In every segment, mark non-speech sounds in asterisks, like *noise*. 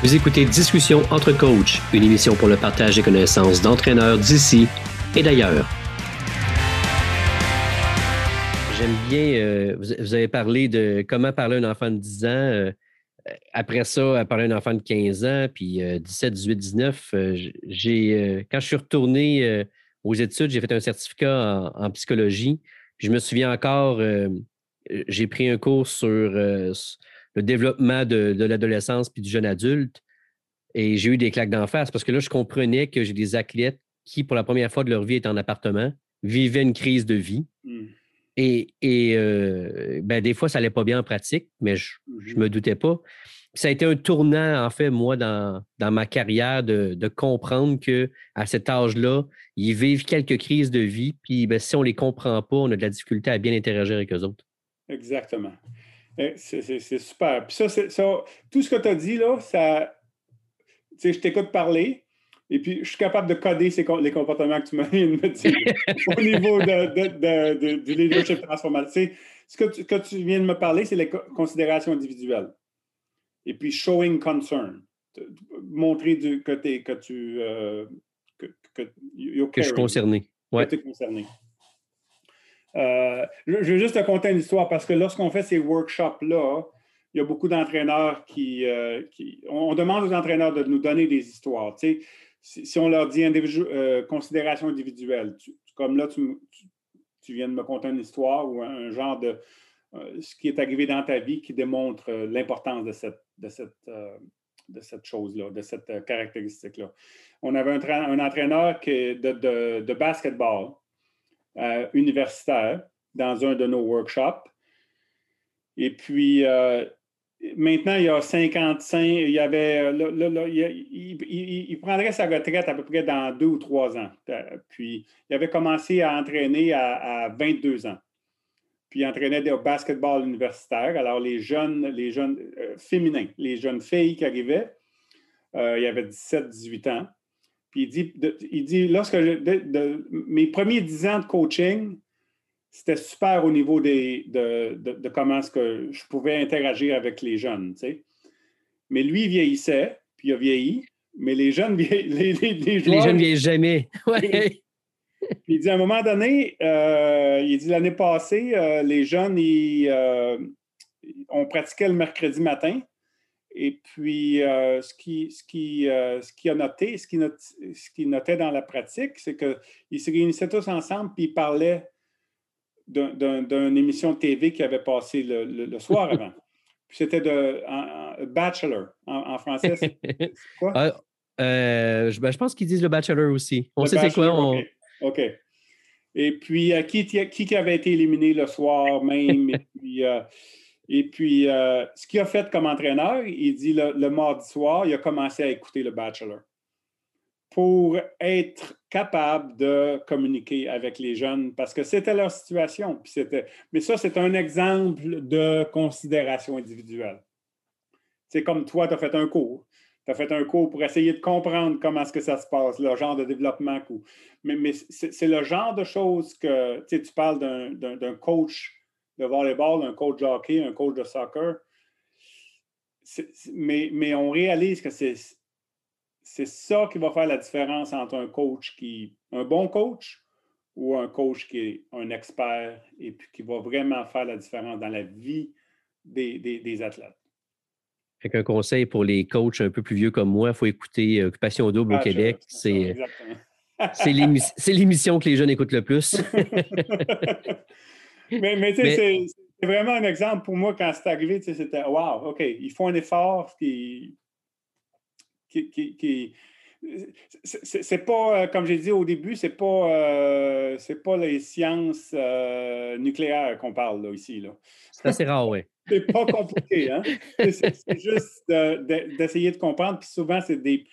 Vous écoutez Discussion entre coachs, une émission pour le partage des connaissances d'entraîneurs d'ici et d'ailleurs. J'aime bien, euh, vous, avez parlé de comment parler à un enfant de 10 ans. Euh, après ça, parler à un enfant de 15 ans, puis 17, 18, 19, j'ai, quand je suis retourné aux études, j'ai fait un certificat en, psychologie. je me souviens encore, j'ai pris un cours sur le développement de, l'adolescence puis du jeune adulte. Et j'ai eu des claques d'en face parce que là, je comprenais que j'ai des athlètes qui, pour la première fois de leur vie, étaient en appartement, vivaient une crise de vie. Mmh. Et, euh, ben, des fois, ça n'allait pas bien en pratique, mais je ne mmh me doutais pas. Ça a été un tournant, en fait, moi, dans, ma carrière, de, comprendre qu'à cet âge-là, ils vivent quelques crises de vie, puis ben, si on ne les comprend pas, on a de la difficulté à bien interagir avec eux autres. Exactement. Eh, c'est super. Puis ça, ça, tout ce que tu as dit, là, ça. Tu sais, je t'écoute parler, et puis je suis capable de coder les comportements que tu m'as *laughs* dit au niveau de, du leadership transformatif. Ce que tu, que tu viens de me parler, c'est les considérations individuelles. Et puis showing concern. Montrer du, que, que tu. Euh, que, que, que je suis concerné. Ouais. Que tu es concerné. Euh, je vais juste te conter une histoire parce que lorsqu'on fait ces workshops-là, il y a beaucoup d'entraîneurs qui, euh, on, demande aux entraîneurs de nous donner des histoires. si, on leur dit euh, considération individuelle, comme là, tu, viens de me conter une histoire ou un, genre de ce qui est arrivé dans ta vie qui démontre l'importance de cette, de cette, cette chose-là, de cette caractéristique-là. On avait un, entraîneur de, de, de basketball euh, universitaire dans un de nos workshops. Et puis, euh, maintenant, il y a 55, il avait, il, prendrait sa retraite à peu près dans deux ou trois ans. Puis, il avait commencé à entraîner à, 22 ans. Puis, il entraînait au basketball universitaire. Alors, les jeunes, les jeunes euh, féminins, les jeunes filles qui arrivaient, il y avait 17, 18 ans. Puis il dit, il dit lorsque de, mes premiers dix ans de coaching, c'était super au niveau des, de, comment que je pouvais interagir avec les jeunes. Mais lui, il vieillissait, puis il a vieilli. Mais les jeunes, *laughs* les, les, les, jeunes vieillissent jamais. *laughs* Ouais. Puis il dit à un moment donné, euh, il dit l'année passée, euh, les jeunes, ils, euh, on pratiquait le mercredi matin. Et puis, euh, ce qu'il ce qui, euh, ce qui a noté, ce qu'il ce notait dans la pratique, c'est qu'ils se réunissaient tous ensemble puis ils parlaient d'une émission de TV qui avait passé le, soir *laughs* avant. Puis c'était de Bachelor en, français. *laughs* quoi? Ah, euh, ben, je, pense qu'ils disent le Bachelor aussi. On sait c'est quoi. OK. Et puis, qui, qui, avait été éliminé le soir même? et *laughs* puis, et puis, euh, ce qu'il a fait comme entraîneur, il dit le, mardi soir, il a commencé à écouter le Bachelor pour être capable de communiquer avec les jeunes parce que c'était leur situation. Puis mais ça, c'est un exemple de considération individuelle. C'est comme toi, tu as fait un cours. Tu as fait un cours pour essayer de comprendre comment est-ce que ça se passe, le genre de développement. Mais c'est, le genre de choses que tu parles d'un coach de volleyball, un coach de hockey, un coach de soccer. mais, mais on réalise que c'est, ça qui va faire la différence entre un coach qui, un bon coach ou un coach qui est un expert et puis qui va vraiment faire la différence dans la vie des, des, athlètes. Fait un conseil pour les coachs un peu plus vieux comme moi, il faut écouter Occupation Double au Québec. C'est, c'est l'émission que les jeunes écoutent le plus. *laughs* mais, tu sais, c'est vraiment un exemple pour moi quand c'est arrivé, c'était wow, OK, il faut un effort qui. qui, qui, c'est pas, euh, comme j'ai dit au début, c'est pas, euh, c'est pas les sciences euh, nucléaires qu'on parle là, ici. Là. C'est assez rare, oui. *laughs* c'est pas compliqué, hein? C'est juste d'essayer de, de comprendre. Puis souvent, c'est des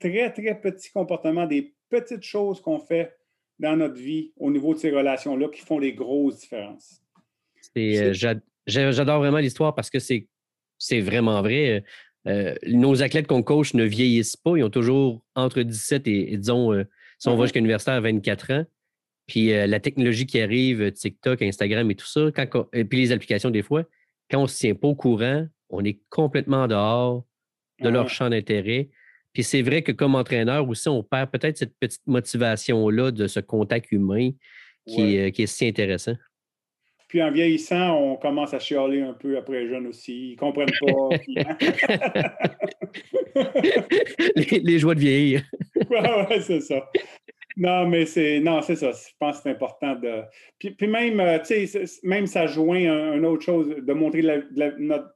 très, très petits comportements, des petites choses qu'on fait dans notre vie au niveau de ces relations-là qui font des grosses différences. Euh, j'adore vraiment l'histoire parce que c'est vraiment vrai. Euh, nos athlètes qu'on coach ne vieillissent pas. Ils ont toujours entre 17 et, disons, euh, si on va jusqu'à l'université à 24 ans. Puis la technologie qui arrive, TikTok, Instagram et tout ça, et puis les applications des fois, quand on ne se tient pas au courant, on est complètement dehors. de leur champ d'intérêt. Puis c'est vrai que comme entraîneur aussi, on perd peut-être cette petite motivation-là de ce contact humain qui, est, qui est si intéressant. Puis en vieillissant, on commence à chialer un peu après les jeunes aussi. Ils ne comprennent pas. *laughs* *laughs* les, joies de vieillir. oui, ouais, c'est ça. Non, mais c'est non, c'est ça. Je pense que c'est important de. Puis, même, euh, tu sais, même ça joint une autre chose, de montrer notre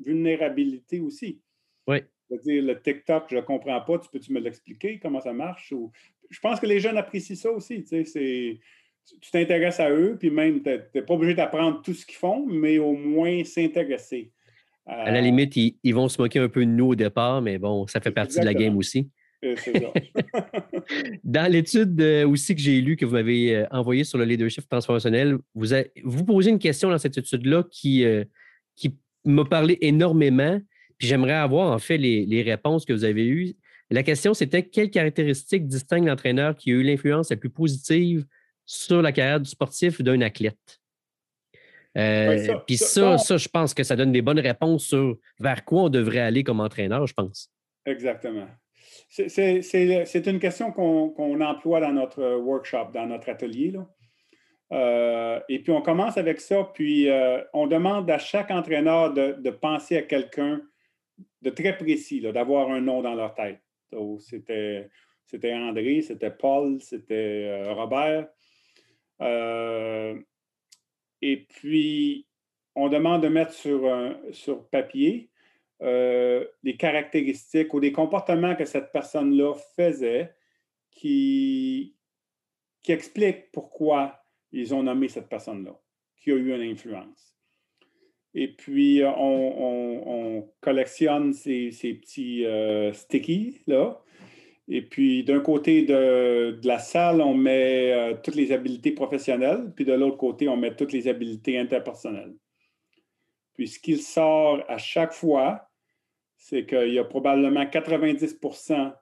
vulnérabilité aussi. Oui. C'est-à-dire, le TikTok, je ne comprends pas, tu peux-tu me l'expliquer, comment ça marche? Ou... Je pense que les jeunes apprécient ça aussi. Tu sais, tu t'intéresses à eux, puis même, tu n'es pas obligé d'apprendre tout ce qu'ils font, mais au moins s'intéresser. À la limite, ils, vont se moquer un peu de nous au départ, mais bon, ça fait partie de la game aussi. *laughs* *laughs* Dans l'étude euh, aussi que j'ai lue, que vous m'avez euh, envoyée sur le leadership transformationnel, vous, vous posez une question dans cette étude-là qui, euh, qui m'a parlé énormément, puis j'aimerais avoir en fait les, les, réponses que vous avez eues. La question, c'était quelles caractéristiques distinguent l'entraîneur qui a eu l'influence la plus positive sur la carrière du sportif d'un athlète? Euh, puis ça, ça, je pense que ça donne des bonnes réponses sur vers quoi on devrait aller comme entraîneur, je pense. Exactement. C'est une question qu'on emploie dans notre workshop, dans notre atelier. Là. Euh, et puis, on commence avec ça, puis euh, on demande à chaque entraîneur de, penser à quelqu'un de très précis, d'avoir un nom dans leur tête. C'était André, c'était Paul, c'était Robert. Euh, et puis, on demande de mettre sur, papier euh, des caractéristiques ou des comportements que cette personne-là faisait qui expliquent pourquoi ils ont nommé cette personne-là, qui a eu une influence. Et puis, on, collectionne ces, petits euh, stickies, là, et puis, d'un côté de, la salle, on met euh, toutes les habiletés professionnelles, puis de l'autre côté, on met toutes les habiletés interpersonnelles. Puis, ce qu'il sort à chaque fois, c'est qu'il y a probablement 90%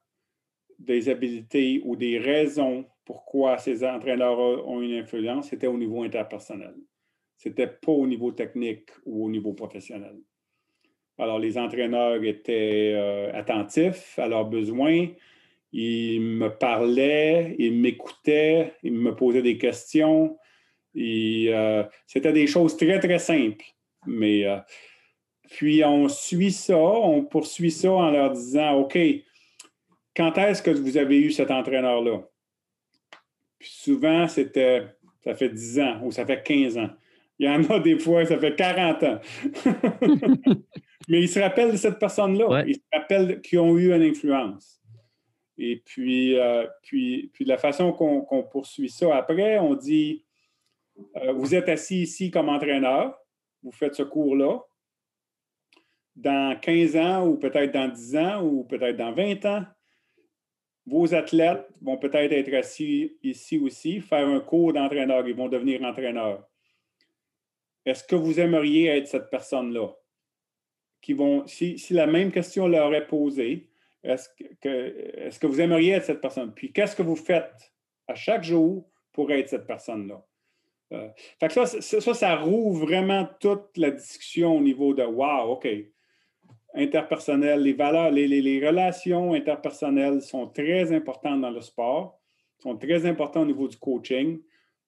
des habiletés ou des raisons pourquoi ces entraîneurs ont une influence, c'était au niveau interpersonnel. Ce n'était pas au niveau technique ou au niveau professionnel. Alors, les entraîneurs étaient euh, attentifs à leurs besoins, il me parlait, il m'écoutait, il me posait des questions. Euh, c'était des choses très, très simples. Mais euh, puis on suit ça, on poursuit ça en leur disant OK, quand est-ce que vous avez eu cet entraîneur-là? souvent, c'était ça fait 10 ans ou ça fait 15 ans. Il y en a des fois, ça fait 40 ans. *laughs* Mais ils se rappellent de cette personne-là. Ils se rappellent qu'ils ont eu une influence. Et puis, euh, puis, puis, la façon qu'on poursuit ça après, on dit euh, vous êtes assis ici comme entraîneur, vous faites ce cours-là. Dans 15 ans, ou peut-être dans 10 ans, ou peut-être dans 20 ans, vos athlètes vont peut-être être assis ici aussi, faire un cours d'entraîneur, ils vont devenir entraîneurs. Est-ce que vous aimeriez être cette personne-là? Qui vont, si, si, la même question leur est posée, est-ce que, est que vous aimeriez être cette personne? Puis qu'est-ce que vous faites à chaque jour pour être cette personne-là? Euh, fait que ça, ça, ça, vraiment toute la discussion au niveau de Wow, OK. Interpersonnel, les valeurs, les, les, relations interpersonnelles sont très importantes dans le sport, sont très importantes au niveau du coaching,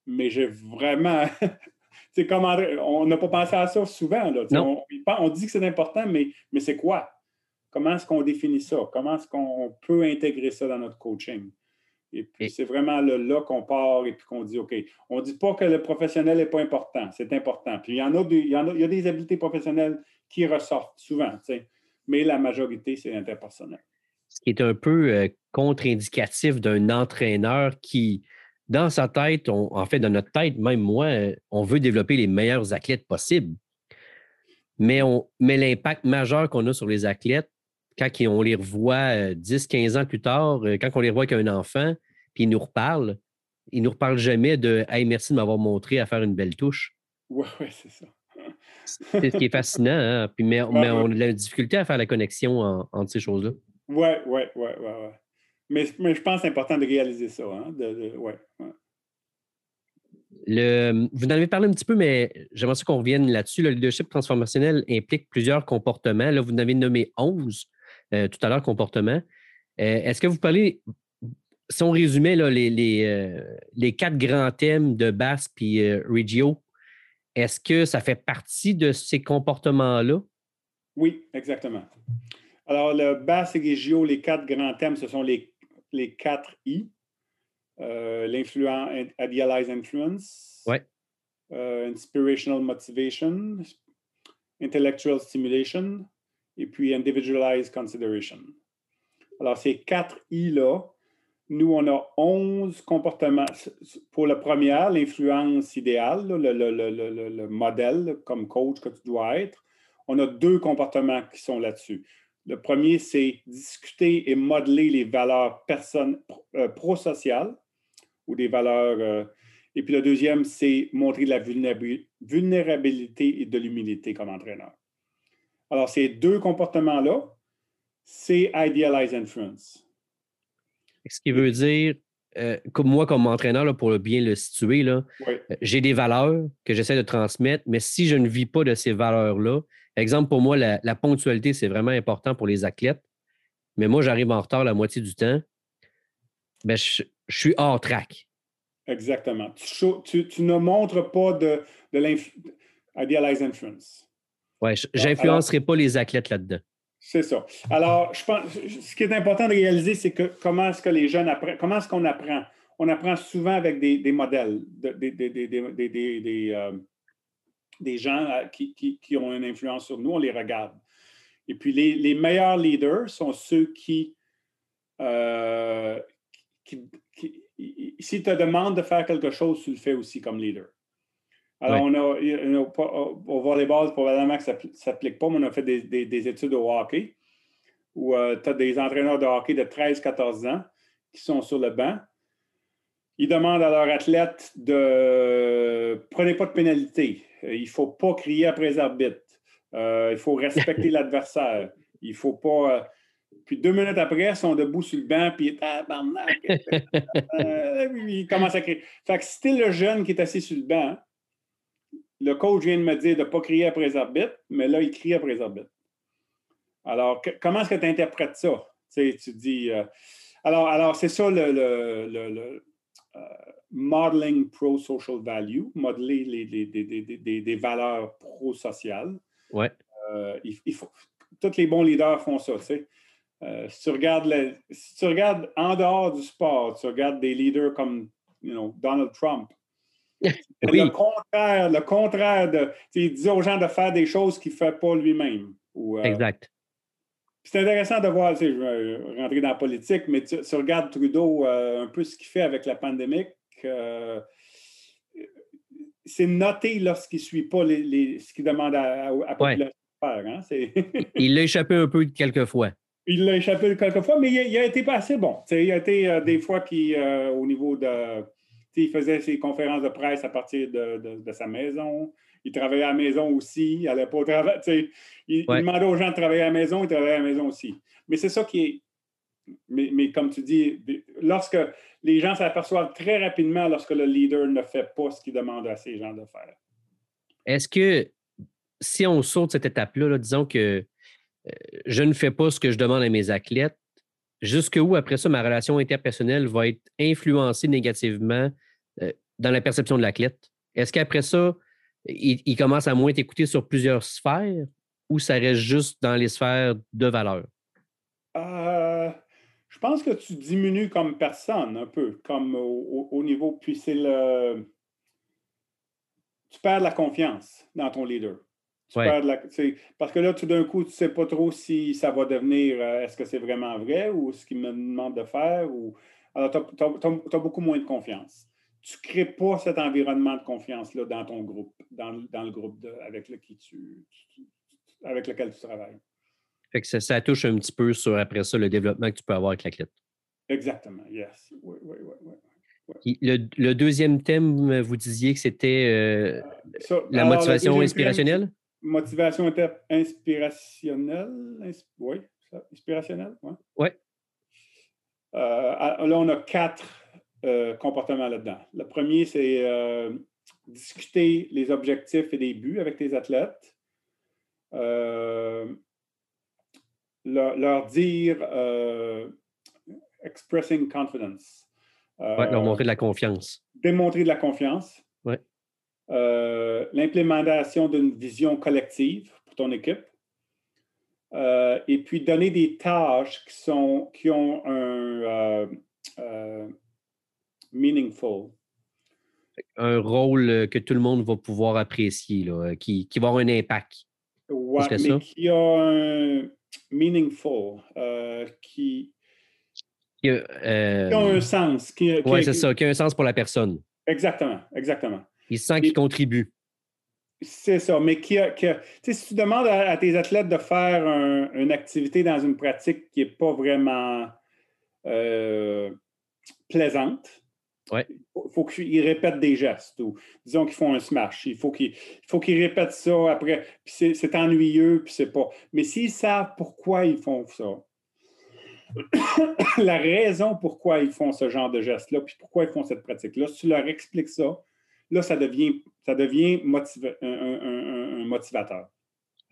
mais j'ai vraiment. *laughs* c'est comme on n'a pas pensé à ça souvent. Là, on, on, dit que c'est important, mais, mais c'est quoi? Comment est-ce qu'on définit ça? Comment est-ce qu'on peut intégrer ça dans notre coaching? Et puis, c'est vraiment là, qu'on part et puis qu'on dit, OK, on ne dit pas que le professionnel n'est pas important, c'est important. Puis, il y en a, des, il y, en a, il y a des habiletés professionnelles qui ressortent souvent, mais la majorité, c'est interpersonnel. Ce qui est un peu euh, contre-indicatif d'un entraîneur qui, dans sa tête, en fait, dans notre tête, même moi, on veut développer les meilleurs athlètes possibles. Mais, mais l'impact majeur qu'on a sur les athlètes, quand on les revoit 10, euh, 15 ans plus tard, euh, quand on les revoit avec un enfant, puis ils nous reparlent, ils ne nous reparlent jamais de Hey, merci de m'avoir montré à faire une belle touche. Oui, *laughs* ouais, c'est ça. c'est ce qui est fascinant, hein? Puis, mais, on a la difficulté à faire la connexion entre ces choses-là. Oui, oui, oui, oui. Mais, mais, je pense que c'est important de réaliser ça. Hein? De, ouais, Le, vous en avez parlé un petit peu, mais j'aimerais qu'on revienne là-dessus. Le leadership transformationnel implique plusieurs comportements. Là, vous en avez nommé 11. tout à l'heure, comportement. Est-ce que vous parlez, si on résumait les, les, quatre grands thèmes de Bass puis Regio, est-ce que ça fait partie de ces comportements-là? Oui, exactement. Alors, le Bass et Regio, les quatre grands thèmes, ce sont les, les quatre I. Euh, l'influence, idealized influence, euh, inspirational motivation, intellectual stimulation, et puis individualized consideration. Alors, ces quatre I-là, nous, on a 11 comportements. Pour la première, l'influence idéale, le, le, modèle comme coach que tu dois être, on a deux comportements qui sont là-dessus. Le premier, c'est discuter et modeler les valeurs personnes, euh, prosociales ou des valeurs. Euh, et puis le deuxième, c'est montrer de la vulnérabilité et de l'humilité comme entraîneur. Alors, ces deux comportements-là, c'est Idealized Influence. Ce qui veut dire, euh, comme moi, comme entraîneur, pour bien le situer, j'ai des valeurs que j'essaie de transmettre, mais si je ne vis pas de ces valeurs-là, exemple, pour moi, la, ponctualité, c'est vraiment important pour les athlètes, mais moi, j'arrive en retard la moitié du temps, ben, je, je suis hors track. Exactement. Tu, ne montres pas de, de l'Idealized Influence. Oui, j'influencerai pas les athlètes là-dedans. C'est ça. Alors, je pense, ce qui est important de réaliser, c'est que comment est-ce que les jeunes apprennent, comment est-ce qu'on apprend? On apprend souvent avec des, modèles, des, des, euh, gens euh, qui, ont une influence sur nous, on les regarde. Et puis, les, meilleurs leaders sont ceux qui, euh, qui, si te demande de faire quelque chose, tu le fais aussi comme leader. Alors, on a, au volleyball, probablement que ça ne s'applique pas, mais on a fait des, études au hockey où euh, tu as des entraîneurs de hockey de 13-14 ans qui sont sur le banc. Ils demandent à leurs athlètes de prenez pas de pénalité. Il ne faut pas crier après les arbitres. Euh, il faut respecter *laughs* l'adversaire. Il ne faut pas. Euh, puis deux minutes après, ils sont debout sur le banc, puis *laughs* ils commencent à crier. Fait que si tu le jeune qui est assis sur le banc, le coach vient de me dire de ne pas crier après les arbitres, mais là, il crie après les arbitres. Alors, comment est-ce que tu interprètes ça? Tu, dis. Euh, alors, alors c'est ça le, le, euh, modeling pro-social value, modeler les, des valeurs pro-sociales. Ouais. Euh, il, faut, tous les bons leaders font ça. Tu sais. si, tu regardes si tu regardes en dehors du sport, tu regardes des leaders comme you know, Donald Trump, *laughs* le contraire, le contraire de. Il dit aux gens de faire des choses qu'il ne fait pas lui-même. Euh, exact. C'est intéressant de voir, je vais rentrer dans la politique, mais tu, regardes Trudeau, euh, un peu ce qu'il fait avec la pandémie. Euh, c'est noté lorsqu'il ne suit pas les, ce qu'il demande à, à, de faire. Hein? *laughs* il l'a échappé un peu quelquefois. Il l'a échappé quelquefois, mais il, a été pas assez bon. il a été des fois qui, au niveau de il faisait ses conférences de presse à partir de, sa maison. Il travaillait à la maison aussi. Il allait pas travailler. Il, demandait aux gens de travailler à la maison, il travaillait à la maison aussi. Mais c'est ça qui est. Mais, comme tu dis, lorsque les gens s'aperçoivent très rapidement lorsque le leader ne fait pas ce qu'il demande à ces gens de faire. Est-ce que si on saute cette étape-là, disons que euh, je ne fais pas ce que je demande à mes athlètes, jusqu'où après ça ma relation interpersonnelle va être influencée négativement euh, dans la perception de l'athlète? Est-ce qu'après ça, il, commence à moins t'écouter sur plusieurs sphères ou ça reste juste dans les sphères de valeur? Euh, je pense que tu diminues comme personne un peu, comme au, niveau, puis c'est le. Tu perds la confiance dans ton leader. Tu perds la, parce que là, tout d'un coup, tu ne sais pas trop si ça va devenir euh, est-ce que c'est vraiment vrai ou ce qu'il me demande de faire. Ou... Alors, tu as, beaucoup moins de confiance tu ne crées pas cet environnement de confiance-là dans ton groupe, dans, le groupe avec, lequel tu, avec lequel tu travailles. Fait que ça, touche un petit peu sur, après ça, le développement que tu peux avoir avec l'athlète. Exactement, yes. Oui, oui, oui. Le, deuxième thème, vous disiez que c'était euh, la motivation inspirationnelle? motivation inspirationnelle, oui, inspirationnelle, oui. Oui. Euh, là, on a quatre euh, comportements là-dedans. Le premier, c'est euh, discuter les objectifs et les buts avec tes athlètes. Euh, leur, dire expressing confidence. leur montrer de la confiance. Démontrer de la confiance. Ouais. L'implémentation d'une vision collective pour ton équipe. et puis donner des tâches qui, sont, qui ont un meaningful. Un rôle que tout le monde va pouvoir apprécier, là, qui, qui va avoir un impact. Oui, mais qui a un meaningful, euh, qui, qui, a, euh, un sens. Oui, c'est ça, qui a un sens pour la personne. Exactement, exactement. Il sent qu'il contribue. C'est ça, mais qui a, qui si tu demandes à, tes athlètes de faire une activité dans une pratique qui n'est pas vraiment euh, plaisante, Ouais. Il faut qu'ils répètent des gestes ou disons qu'ils font un smash. Il faut qu'ils répètent ça après. Puis c'est ennuyeux, puis c'est pas. Mais s'ils savent pourquoi ils font ça, *coughs* la raison pourquoi ils font ce genre de geste-là, puis pourquoi ils font cette pratique-là, si tu leur expliques ça, là, ça devient, ça devient un, motivateur.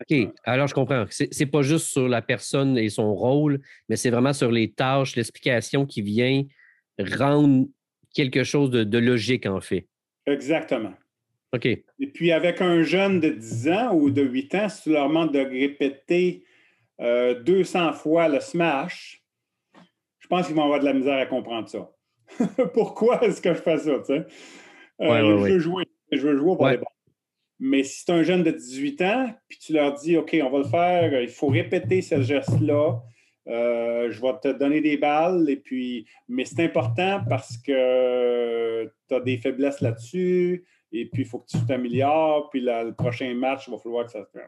OK. Alors, je comprends. C'est n'est pas juste sur la personne et son rôle, mais c'est vraiment sur les tâches, l'explication qui vient rendre quelque chose de, logique, en fait. Exactement. OK. Et puis, avec un jeune de 10 ans ou de 8 ans, si tu leur demandes de répéter 200 euh, fois le smash, je pense qu'ils vont avoir de la misère à comprendre ça. *laughs* Pourquoi est-ce que je fais ça? Tu sais? Euh, je veux jouer. Je veux jouer. Mais si c'est un jeune de 18 ans, puis tu leur dis, OK, on va le faire, il faut répéter ce geste-là euh, je vais te donner des balles, et puis, mais c'est important parce que tu as des faiblesses là-dessus, et puis il faut que tu t'améliores, puis le prochain match, il va falloir que ça se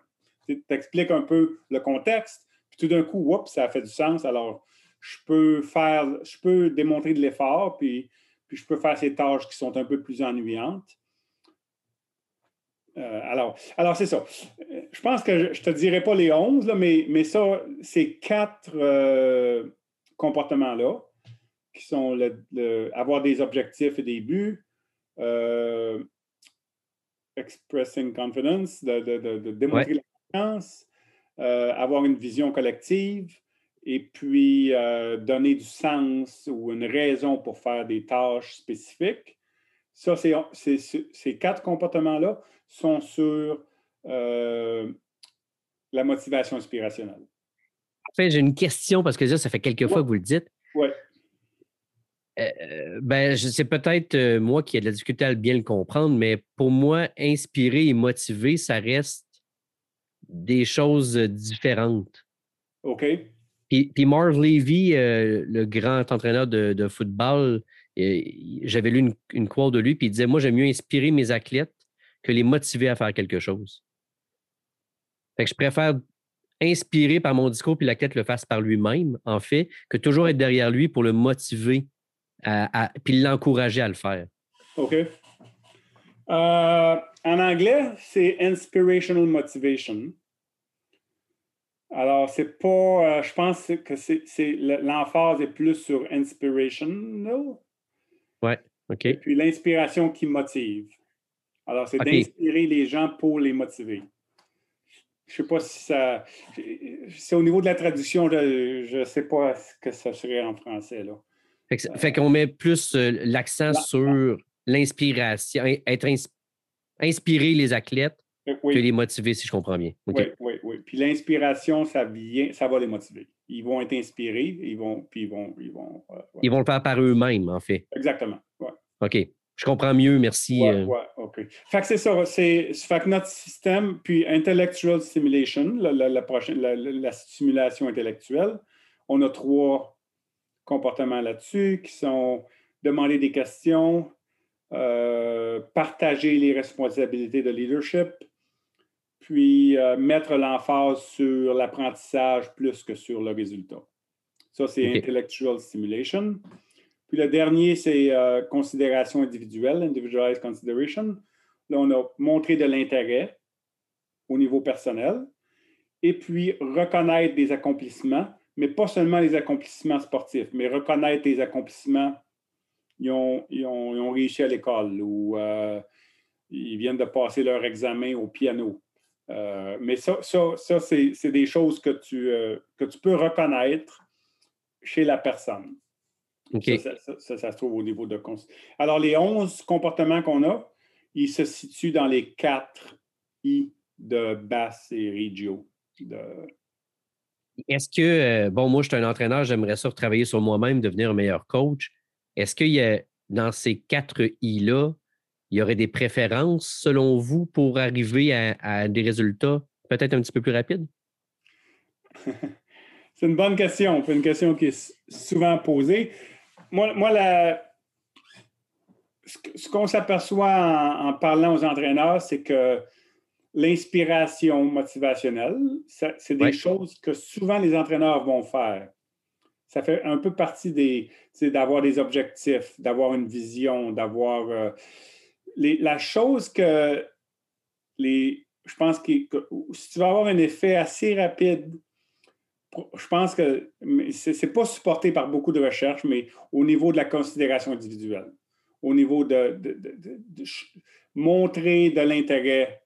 Tu expliques un peu le contexte, puis tout d'un coup, oups, ça a fait du sens. Alors, je peux faire, je peux démontrer de l'effort, puis, puis je peux faire ces tâches qui sont un peu plus ennuyantes. Euh, alors, alors c'est ça. Je pense que je ne te dirai pas les 11, là, mais, mais ça, ces quatre euh, comportements-là, qui sont le, avoir des objectifs et des buts, euh, expressing confidence, de, démontrer la confiance, avoir une vision collective, et puis donner du sens ou une raison pour faire des tâches spécifiques. Ça, c'est ces quatre comportements-là sont sur euh, la motivation inspirationnelle. En fait, j'ai une question parce que ça, ça fait quelques fois que vous le dites. Oui. Euh, ben, c'est peut-être euh, moi qui ai de la difficulté à bien le comprendre, mais pour moi, inspirer et motiver, ça reste des choses différentes. OK. Puis, Marv Levy, le grand entraîneur de, football, j'avais lu une, une, quote de lui, puis il disait Moi, j'aime mieux inspirer mes athlètes que les motiver à faire quelque chose. Fait que je préfère inspirer par mon discours puis l'athlète le fasse par lui-même, en fait, que toujours être derrière lui pour le motiver à, puis l'encourager à le faire. OK. Euh, en anglais, c'est inspirational motivation. Alors, c'est pas. Euh, je pense que c'est l'emphase est plus sur inspirational. Ouais, OK. Et puis l'inspiration qui motive. Alors, c'est d'inspirer les gens pour les motiver. Je ne sais pas si ça. C'est au niveau de la traduction, je ne sais pas ce que ça serait en français. Là. Fait, qu'on met plus euh, l'accent sur l'inspiration, être inspirer les athlètes euh, que les motiver, si je comprends bien. Oui, oui, oui. Puis l'inspiration, ça vient, ça va les motiver. Ils vont être inspirés, ils vont, puis ils vont, ils vont. Euh, ils vont le faire par eux-mêmes, en fait. Exactement. OK. Je comprends mieux, merci. Ouais, Fait que c'est ça. C'est, fait que notre système, puis intellectual stimulation, la, prochaine, la, stimulation intellectuelle, on a trois comportements là-dessus qui sont demander des questions, euh, partager les responsabilités de leadership, puis euh, mettre l'emphase sur l'apprentissage plus que sur le résultat. Ça, c'est intellectual stimulation. Puis le dernier, c'est euh, considération individuelle, individualized consideration. Là, on a montré de l'intérêt au niveau personnel et puis reconnaître des accomplissements, mais pas seulement les accomplissements sportifs, mais reconnaître les accomplissements. Ils ont, ils ont, ont réussi à l'école ou euh, ils viennent de passer leur examen au piano. Euh, mais ça, ça, c'est des choses que tu, euh, que tu peux reconnaître chez la personne. Ça, ça, se trouve au niveau de... Alors, les 11 comportements qu'on a, ils se situent dans les 4 I de Bass et Regio. Est-ce que, euh, bon, moi, je suis un entraîneur, j'aimerais ça retravailler sur moi-même, devenir un meilleur coach. Est-ce qu'il y a, dans ces quatre I-là, il y aurait des préférences, selon vous, pour arriver à, des résultats peut-être un petit peu plus rapides? *laughs* C'est une bonne question. C'est une question qui est souvent posée. Moi, moi ce qu'on s'aperçoit en, parlant aux entraîneurs, c'est que l'inspiration motivationnelle, c'est des choses que souvent les entraîneurs vont faire. Ça fait un peu partie des, d'avoir des objectifs, d'avoir une vision, d'avoir euh, la chose que les, je pense que, si tu vas avoir un effet assez rapide, je pense que ce n'est pas supporté par beaucoup de recherches, mais au niveau de la considération individuelle, au niveau de, montrer de l'intérêt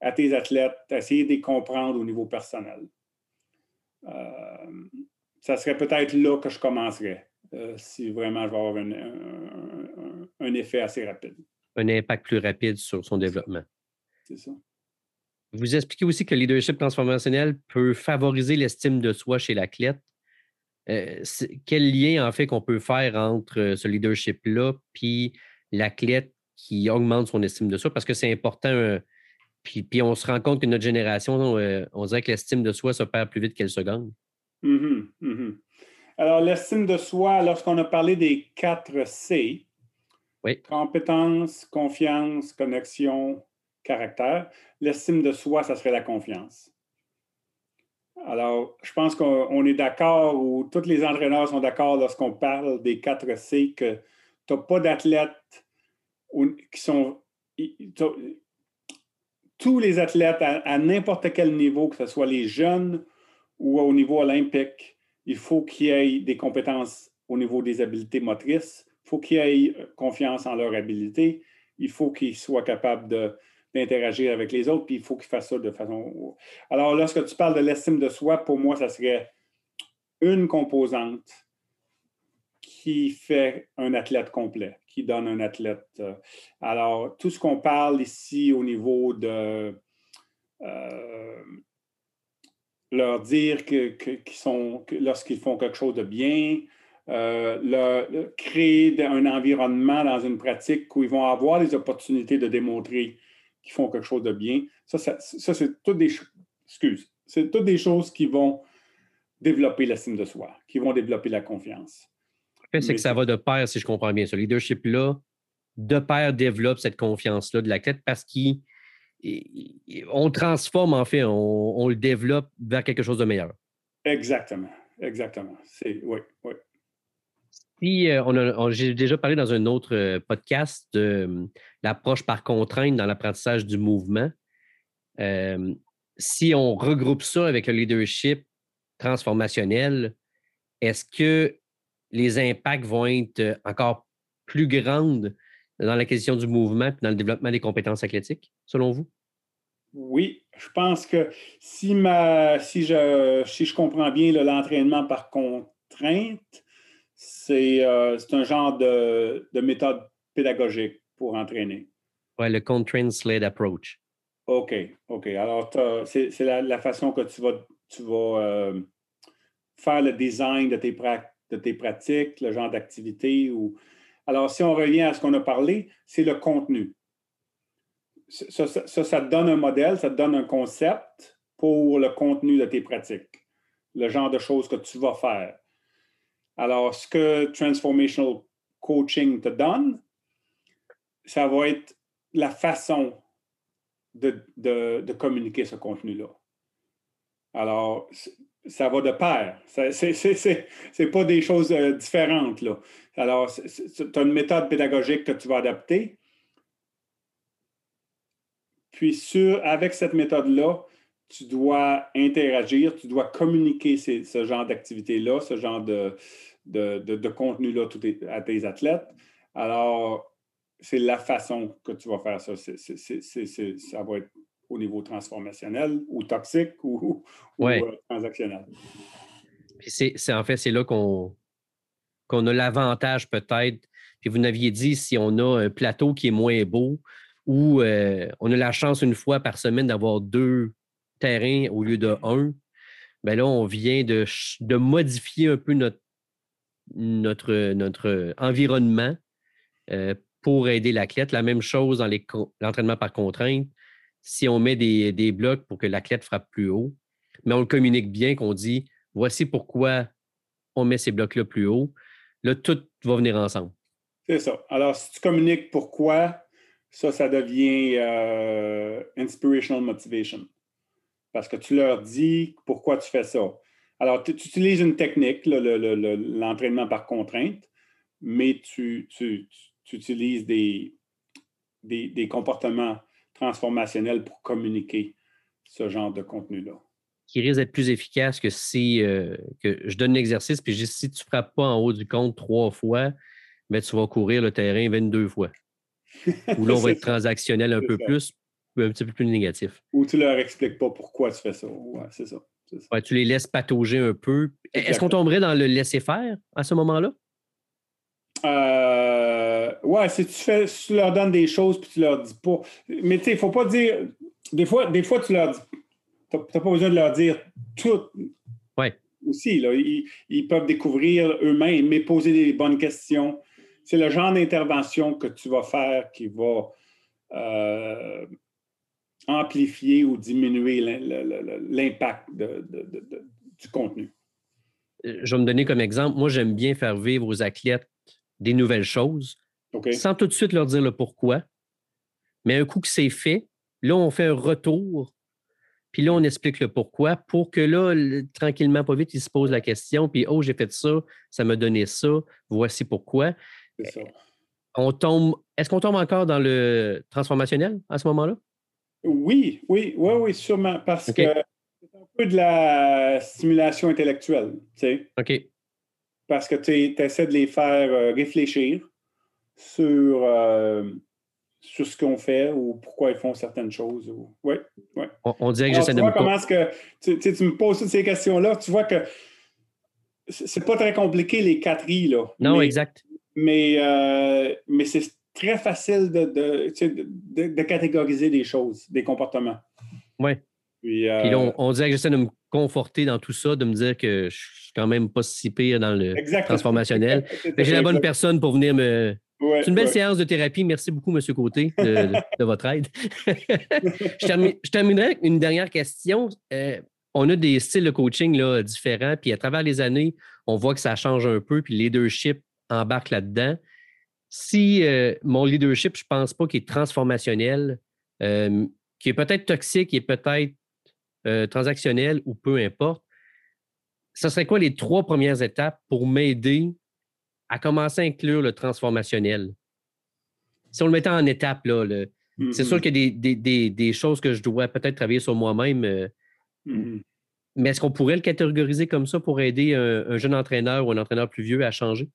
à tes athlètes, essayer de les comprendre au niveau personnel. Euh, ça serait peut-être là que je commencerais, euh, si vraiment je vais avoir un effet assez rapide un impact plus rapide sur son développement. C'est ça. Vous expliquez aussi que le leadership transformationnel peut favoriser l'estime de soi chez l'athlète. Euh, quel lien, en fait, qu'on peut faire entre euh, ce leadership-là puis l'athlète qui augmente son estime de soi? Parce que c'est important. Euh, puis, puis, on se rend compte que notre génération, on, dirait que l'estime de soi se perd plus vite qu'elle se gagne. Mm-hmm, mm-hmm. Alors, l'estime de soi, lorsqu'on a parlé des 4 C, oui. Compétence, confiance, connexion, caractère. L'estime de soi, ça serait la confiance. Alors, je pense qu'on est d'accord, ou tous les entraîneurs sont d'accord lorsqu'on parle des 4 C, que tu n'as pas d'athlètes qui sont. Tous les athlètes à, n'importe quel niveau, que ce soit les jeunes ou au niveau olympique, il faut qu'il y ait des compétences au niveau des habiletés motrices, faut qu'ils aient euh, confiance en leur habilité. Il faut qu'ils soient capables d'interagir avec les autres, puis il faut qu'ils fassent ça de façon. Alors, lorsque tu parles de l'estime de soi, pour moi, ça serait une composante qui fait un athlète complet, qui donne un athlète. Euh, alors, tout ce qu'on parle ici au niveau de euh, leur dire que, sont, lorsqu'ils font quelque chose de bien, euh, créer un environnement dans une pratique où ils vont avoir les opportunités de démontrer qu'ils font quelque chose de bien. Ça, c'est toutes des excuse, c'est toutes des choses qui vont développer l'estime de soi, qui vont développer la confiance. c'est que ça va de pair, si je comprends bien. Ce leadership-là, de pair, développe cette confiance-là de la tête parce qu'on transforme, en fait, on, le développe vers quelque chose de meilleur. Exactement, exactement. C'est, oui, oui. Euh, j'ai déjà parlé dans un autre euh, podcast de hum, l'approche par contrainte dans l'apprentissage du mouvement. si on regroupe ça avec le leadership transformationnel, est-ce que les impacts vont être euh, encore plus grands dans la question du mouvement et dans le développement des compétences athlétiques, selon vous? Oui, je pense que si, ma, si je comprends bien l'entraînement par contrainte, euh, c'est un genre de, méthode pédagogique pour entraîner. Oui, le Constraint Sled Approach. OK, OK. Alors, c'est la, façon que tu vas, tu vas euh, faire le design de tes, de tes pratiques, le genre d'activité. Ou... Alors, si on revient à ce qu'on a parlé, c'est le contenu. Ça, ça, ça, te donne un modèle, ça te donne un concept pour le contenu de tes pratiques, le genre de choses que tu vas faire. Alors, ce que Transformational Coaching te donne, ça va être la façon de, communiquer ce contenu-là. Alors, ça va de pair. Ce n'est pas des choses euh, différentes. Là. Alors, tu as une méthode pédagogique que tu vas adapter. Puis, sur, avec cette méthode-là, tu dois interagir, tu dois communiquer ce genre d'activité-là, ce genre de, de, contenu-là à tes athlètes. Alors, c'est la façon que tu vas faire ça. ça va être au niveau transformationnel ou toxique ou, euh, transactionnel. C'est en fait, c'est là qu'on qu'on a l'avantage peut-être. Puis vous n'aviez dit si on a un plateau qui est moins beau ou euh, on a la chance une fois par semaine d'avoir deux terrains au lieu de un, bien là, on vient de, de modifier un peu notre, notre, notre environnement euh, pour aider l'athlète. La même chose dans l'entraînement par contrainte. Si on met des, des blocs pour que l'athlète frappe plus haut, mais on le communique bien, qu'on dit voici pourquoi on met ces blocs-là plus haut. Là, tout va venir ensemble. C'est ça. Alors, si tu communiques pourquoi, ça, ça devient euh, inspirational motivation. Parce que tu leur dis pourquoi tu fais ça. Alors, tu, utilises une technique, l'entraînement par contrainte, mais tu, utilises des, des, comportements transformationnels pour communiquer ce genre de contenu-là. Qui risque d'être plus efficace que si euh, que je donne l'exercice, puis si tu ne frappes pas en haut du compte trois fois, mais tu vas courir le terrain 22 fois. *laughs* Ou là, on va être transactionnel un peu plus, un petit peu plus négatif. Ou tu leur expliques pas pourquoi tu fais ça. Ouais, c'est ça. Tu les laisses patauger un peu. Est-ce qu'on tomberait dans le laisser faire à ce moment-là? Euh, ouais, si tu, fais, tu leur donnes des choses puis tu leur dis pas. Mais tu sais, il ne faut pas dire. Des fois, des fois, tu leur dis. Tu n'as pas besoin de leur dire tout. Ouais. Aussi, là, ils, ils peuvent découvrir eux-mêmes, mais poser des bonnes questions c'est le genre d'intervention que tu vas faire qui va euh, amplifier ou diminuer l'impact du contenu. Euh, je vais me donner comme exemple, moi j'aime bien faire vivre aux athlètes des nouvelles choses, sans tout de suite leur dire le pourquoi. Mais un coup que c'est fait, là on fait un retour, puis là on explique le pourquoi pour que là, tranquillement, pas vite, ils se posent la question, puis oh, j'ai fait ça, ça m'a donné ça, voici pourquoi. On tombe. Est-ce qu'on tombe encore dans le transformationnel à ce moment-là? Oui, oui, oui, oui, sûrement. Parce que c'est un peu de la stimulation intellectuelle. Tu sais. OK. Parce que tu essaies de les faire euh, réfléchir sur, euh, sur ce qu'on fait ou pourquoi ils font certaines choses. Oui, oui. On, dirait que j'essaie de me. Comment est-ce que tu, tu me poses toutes ces questions-là? Tu vois que c'est pas très compliqué, les quatre I, là. Non, exact. Mais, euh, mais c'est très facile de, de, catégoriser des choses, des comportements. Oui. Puis, euh, on, dirait que j'essaie de me conforter dans tout ça, de me dire que je suis quand même pas si pire dans le transformationnel. *laughs* J'ai la bonne personne pour venir me. c'est une belle séance de thérapie. Merci beaucoup, M. Côté, de, votre aide. *laughs* je, terminerai avec une dernière question. Euh, on a des styles de coaching là, différents, puis à travers les années, on voit que ça change un peu, puis leadership embarque là-dedans. Si euh, mon leadership, je ne pense pas qu'il est transformationnel, euh, qui est peut-être toxique, qui est peut-être euh, transactionnel ou peu importe, ce serait quoi les trois premières étapes pour m'aider à commencer à inclure le transformationnel? Si on le mettait en étapes, là, c'est sûr mm-hmm. qu'il y a des, choses que je dois peut-être travailler sur moi-même. Mm-hmm. Mais est-ce qu'on pourrait le catégoriser comme ça pour aider un, jeune entraîneur ou un entraîneur plus vieux à changer?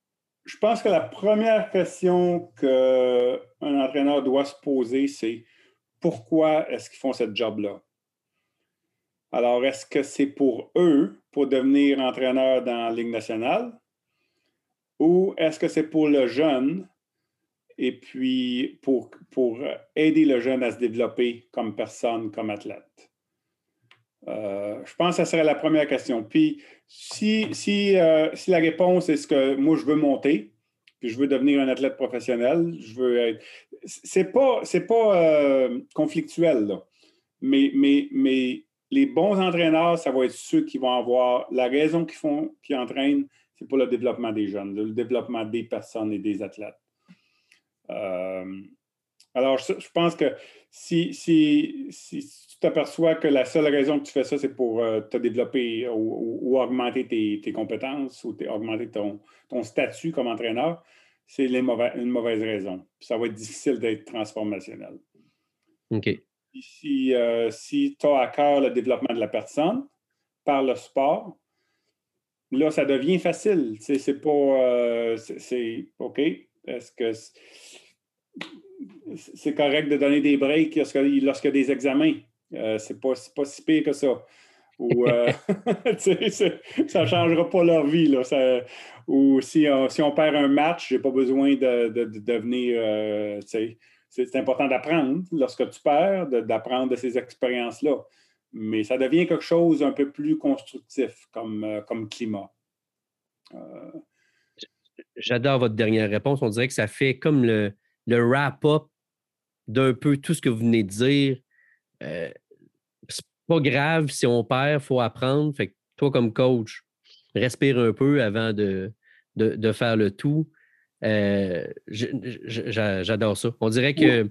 Je pense que la première question qu'un entraîneur doit se poser, c'est pourquoi est-ce qu'ils font ce job-là? Alors, est-ce que c'est pour eux, pour devenir entraîneur dans la Ligue nationale? Ou est-ce que c'est pour le jeune et puis pour, pour aider le jeune à se développer comme personne, comme athlète? Euh, je pense que ça serait la première question. Puis, si, si, euh, si la réponse est ce que moi, je veux monter, puis je veux devenir un athlète professionnel, je veux être... C'est pas, c'est pas euh, conflictuel, là. Mais, mais, mais les bons entraîneurs, ça va être ceux qui vont avoir la raison qu'ils font, qui entraînent, c'est pour le développement des jeunes, le développement des personnes et des athlètes. alors, je, je, pense que si, si, si t'aperçois que la seule raison que tu fais ça, c'est pour euh, te développer ou, augmenter tes, compétences ou augmenter ton, ton, statut comme entraîneur, c'est une mauvaise raison. ça va être difficile d'être transformationnel. OK. si, euh, si tu as à cœur le développement de la personne par le sport, là, ça devient facile. C'est pas. Euh, c'est OK. Est-ce que c'est correct de donner des breaks lorsqu'il y a des examens? Euh, c'est pas, pas si pire que ça. Ou, euh, *laughs* ça ne changera pas leur vie. Là. ou si on, si on, perd un match, je n'ai pas besoin de, de, de devenir. Euh, c'est important d'apprendre lorsque tu perds, d'apprendre de, ces expériences-là. Mais ça devient quelque chose un peu plus constructif comme, comme climat. J'adore votre dernière réponse. On dirait que ça fait comme le, le wrap-up d'un peu tout ce que vous venez de dire. Euh, c'est pas grave si on perd, il faut apprendre. Fait que toi, comme coach, respire un peu avant de, de, faire le tout. Euh, j'adore ça. On dirait que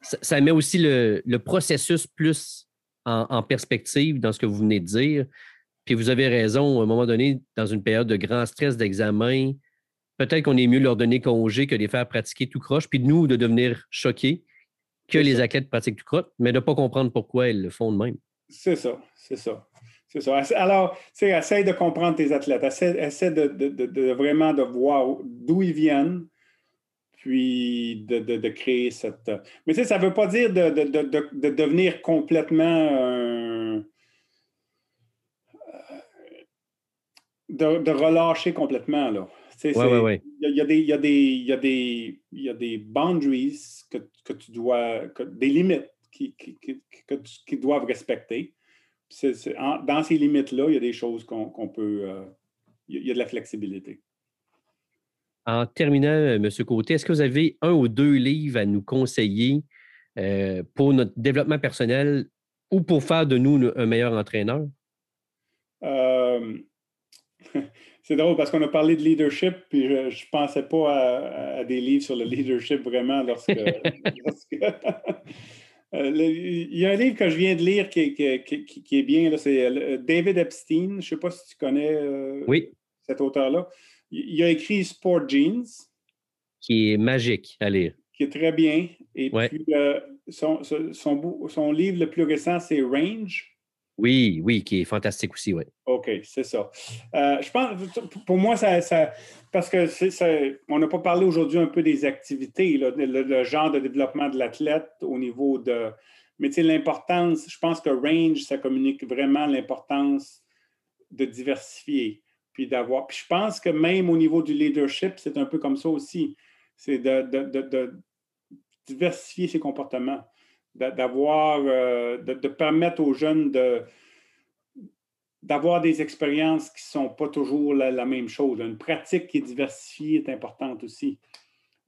ça, met aussi le, processus plus en, en, perspective dans ce que vous venez de dire. Puis vous avez raison, à un moment donné, dans une période de grand stress d'examen, peut-être qu'on est mieux leur donner congé que de les faire pratiquer tout croche, puis nous, de devenir choqués que les athlètes pratiquent tout croche, mais de ne pas comprendre pourquoi ils le font de même. C'est ça, c'est ça. C'est ça. Alors, essaye de comprendre tes athlètes. Essaye, de, vraiment de voir d'où ils viennent, puis de, créer cette. Mais tu sais, ça ne veut pas dire de, devenir complètement. de, relâcher complètement, là. Il y, a, des, y, a des, y, a des, boundaries que, que tu dois, des limites qui, qui, qui, doivent respecter. dans ces limites-là, il y a des choses qu'on peut. Euh, il y a de la flexibilité. En terminant, euh, M. Côté, est-ce que vous avez un ou deux livres à nous conseiller euh, pour notre développement personnel ou pour faire de nous un meilleur entraîneur? *laughs* C'est drôle parce qu'on a parlé de leadership, puis je ne pensais pas à, des livres sur le leadership vraiment lorsque. *laughs* *laughs* Euh, il y a un livre que je viens de lire qui, est bien, c'est euh, David Epstein. Je ne sais pas si tu connais euh, cet auteur-là. Il, a écrit Sport Jeans. Qui est magique à lire. Qui est très bien. Et puis, son, son, livre le plus récent, c'est Range. Oui, oui, qui est fantastique aussi, oui. OK, c'est ça. Euh, je pense, pour moi, ça, parce que c'est, on n'a pas parlé aujourd'hui un peu des activités, le, genre de développement de l'athlète au niveau de. Mais tu sais, l'importance, je pense que range, ça communique vraiment l'importance de diversifier, puis d'avoir. Puis je pense que même au niveau du leadership, c'est un peu comme ça aussi. C'est de diversifier ses comportements d'avoir, euh, de, permettre aux jeunes de, d'avoir des expériences qui ne sont pas toujours la, même chose. Une pratique qui est diversifiée est importante aussi.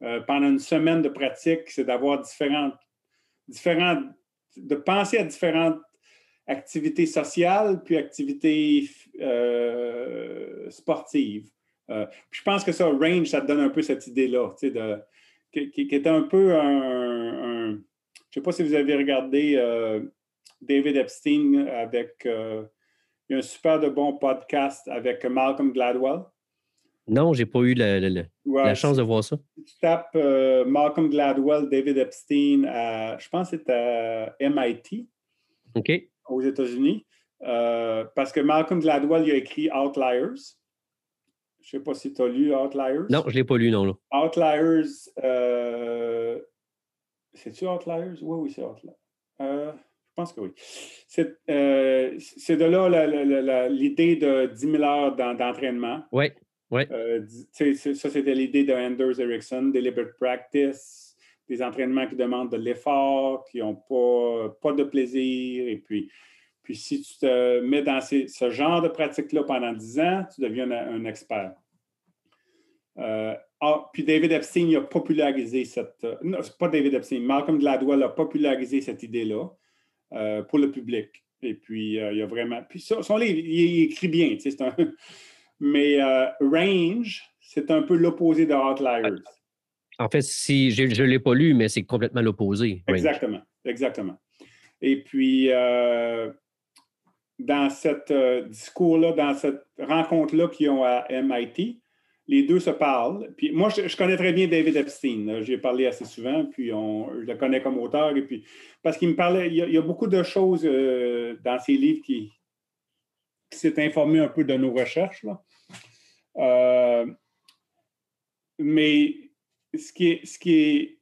Euh, pendant une semaine de pratique, c'est d'avoir différentes, différentes, de penser à différentes activités sociales puis activités euh, sportives. je pense que ça, range, ça te donne un peu cette idée-là, de, qui, est un peu un ne sais pas si vous avez regardé euh, David Epstein avec. Euh, il y a un super de bon podcast avec Malcolm Gladwell. Non, je n'ai pas eu la, chance de voir ça. Tu tapes euh, Malcolm Gladwell, David Epstein, je pense que c'est à MIT, aux États-Unis. parce que Malcolm Gladwell il a écrit Outliers. Je ne sais pas si tu as lu Outliers. Non, je ne l'ai pas lu, non. Là. Outliers, c'est-tu Outliers? Oui, oui, c'est Outliers. Euh, je pense que oui. C'est euh, de là l'idée de 10 000 heures d'entraînement. oui, oui. Euh, ça, c'était l'idée de Anders Ericsson, Deliberate Practice, des entraînements qui demandent de l'effort, qui n'ont pas, pas de plaisir. Et puis, puis si tu te mets dans ce genre de pratique-là pendant 10 ans, tu deviens un, expert. Ah, puis David Epstein a popularisé cette. Euh, non, c'est pas David Epstein, Malcolm Gladwell a popularisé cette idée-là euh, pour le public. Et puis, euh, il y a vraiment. Puis son, livre, il, écrit bien, tu sais, un... *laughs* Mais Range, c'est un peu l'opposé de Outliers. En fait, si je ne l'ai pas lu, mais c'est complètement l'opposé. Exactement, exactement. Et puis, dans ce discours-là, dans cette rencontre-là qu'ils ont à MIT, les deux se parlent. Puis moi, je, connais très bien David Epstein. J'ai parlé assez souvent, puis on, je le connais comme auteur. Et puis, parce qu'il me parlait, il y, a, beaucoup de choses euh, dans ses livres qui, s'est informé un peu de nos recherches. Euh, mais ce qui est, ce qui est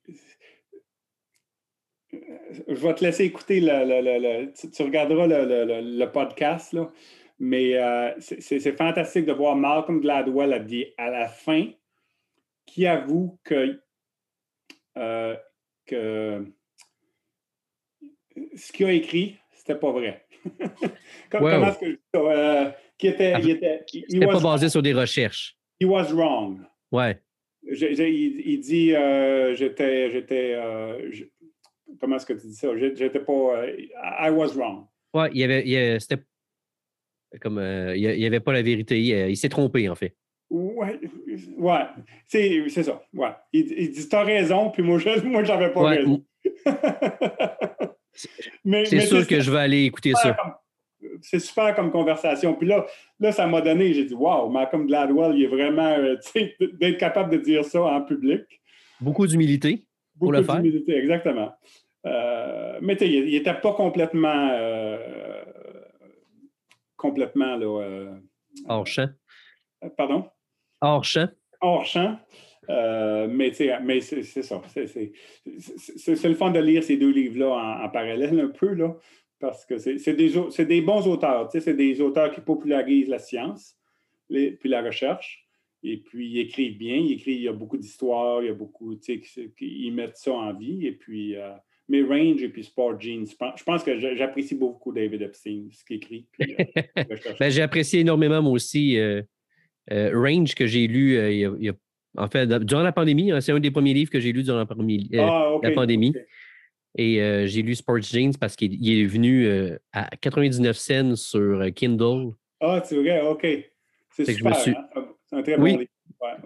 je vais te laisser écouter le, tu, regarderas le, podcast, là, mais euh, c'est fantastique de voir Malcolm Gladwell à, à la fin qui avoue que, euh, que ce qu'il a écrit, c'était pas vrai. *laughs* comment est-ce que euh, qui était, il était, pas basé sur des recherches. He was wrong. Ouais. il, dit, euh, j'étais, j'étais, comment est-ce que tu dis ça? J'étais pas, I was wrong. Ouais, il y avait, c'était comme, il n'y avait pas la vérité. Il, s'est trompé, en fait. Ouais, ouais. C'est, ça. Ouais. Il, il dit, t'as raison, puis moi, je, moi, j'avais pas raison. *laughs* c'est sûr que je vais aller écouter ça. C'est super comme conversation. Puis là, là ça m'a donné, j'ai dit, wow, Malcolm Gladwell, il est vraiment, euh, d'être capable de dire ça en public. Beaucoup d'humilité pour le faire. Beaucoup d'humilité, exactement. Euh, mais tu sais, il n'était pas complètement, euh, complètement, là... Hors champ. Pardon? Hors champ. Hors champ. Euh, mais mais c'est ça. C'est le fun de lire ces deux livres-là en, parallèle un peu, là, parce que c'est des, des, bons auteurs. C'est des auteurs qui popularisent la science, les, puis la recherche. Et puis, ils écrivent bien. Ils écrivent, il y a beaucoup d'histoires, il y a beaucoup, tu sais, ils mettent ça en vie. Et puis, euh, mais Range et puis Sport Jeans, je pense que j'apprécie beaucoup David Epstein, ce qu'il écrit. Euh, *laughs* ben, j'ai apprécié énormément, moi aussi, Range que j'ai lu il y a en fait, durant la pandémie, hein, c'est un des premiers livres que j'ai lu durant la, euh, ah, pandémie. Et euh, j'ai lu Sports Jeans parce qu'il est venu euh, à 99 cents sur Kindle. Ah, c'est vrai, OK. C'est super. Hein, c'est un très bon oui, livre.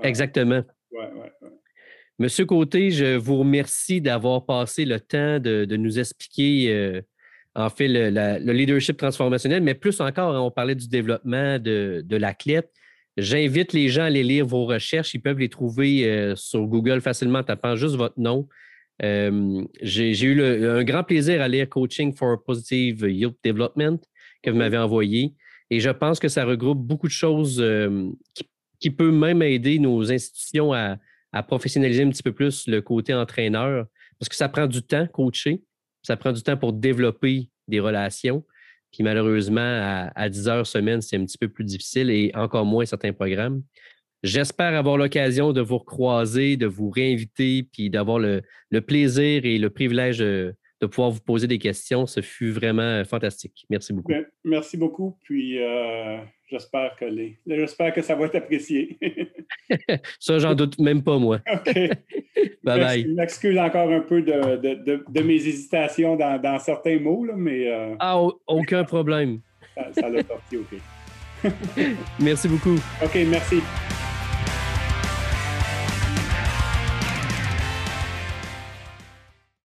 Exactement. Monsieur Côté, je vous remercie d'avoir passé le temps de, nous expliquer, en fait, le, leadership transformationnel, mais plus encore, hein, on parlait du développement de, de l'athlète. J'invite les gens à aller lire vos recherches. Ils peuvent les trouver euh, sur Google facilement en tapant juste votre nom. Euh, j'ai eu un grand plaisir à lire Coaching for Positive Youth Development que vous m'avez envoyé. Et je pense que ça regroupe beaucoup de choses euh, qui, qui, peut même aider nos institutions à, à, professionnaliser un petit peu plus le côté entraîneur. Parce que ça prend du temps, coacher. Ça prend du temps pour développer des relations. Puis malheureusement, à, 10 heures semaine, c'est un petit peu plus difficile et encore moins certains programmes. J'espère avoir l'occasion de vous recroiser, de vous réinviter, puis d'avoir le, plaisir et le privilège de, pouvoir vous poser des questions. Ce fut vraiment fantastique. Merci beaucoup. Ben, merci beaucoup. Puis euh, j'espère que les, j'espère que ça va être apprécié. *laughs* ça, j'en doute même pas, moi. *laughs* OK. *laughs* bye bye. Je m'excuse encore un peu de, mes hésitations dans, certains mots, mais. Euh, ah, aucun problème. ça l'a sorti, OK. merci beaucoup. OK, merci.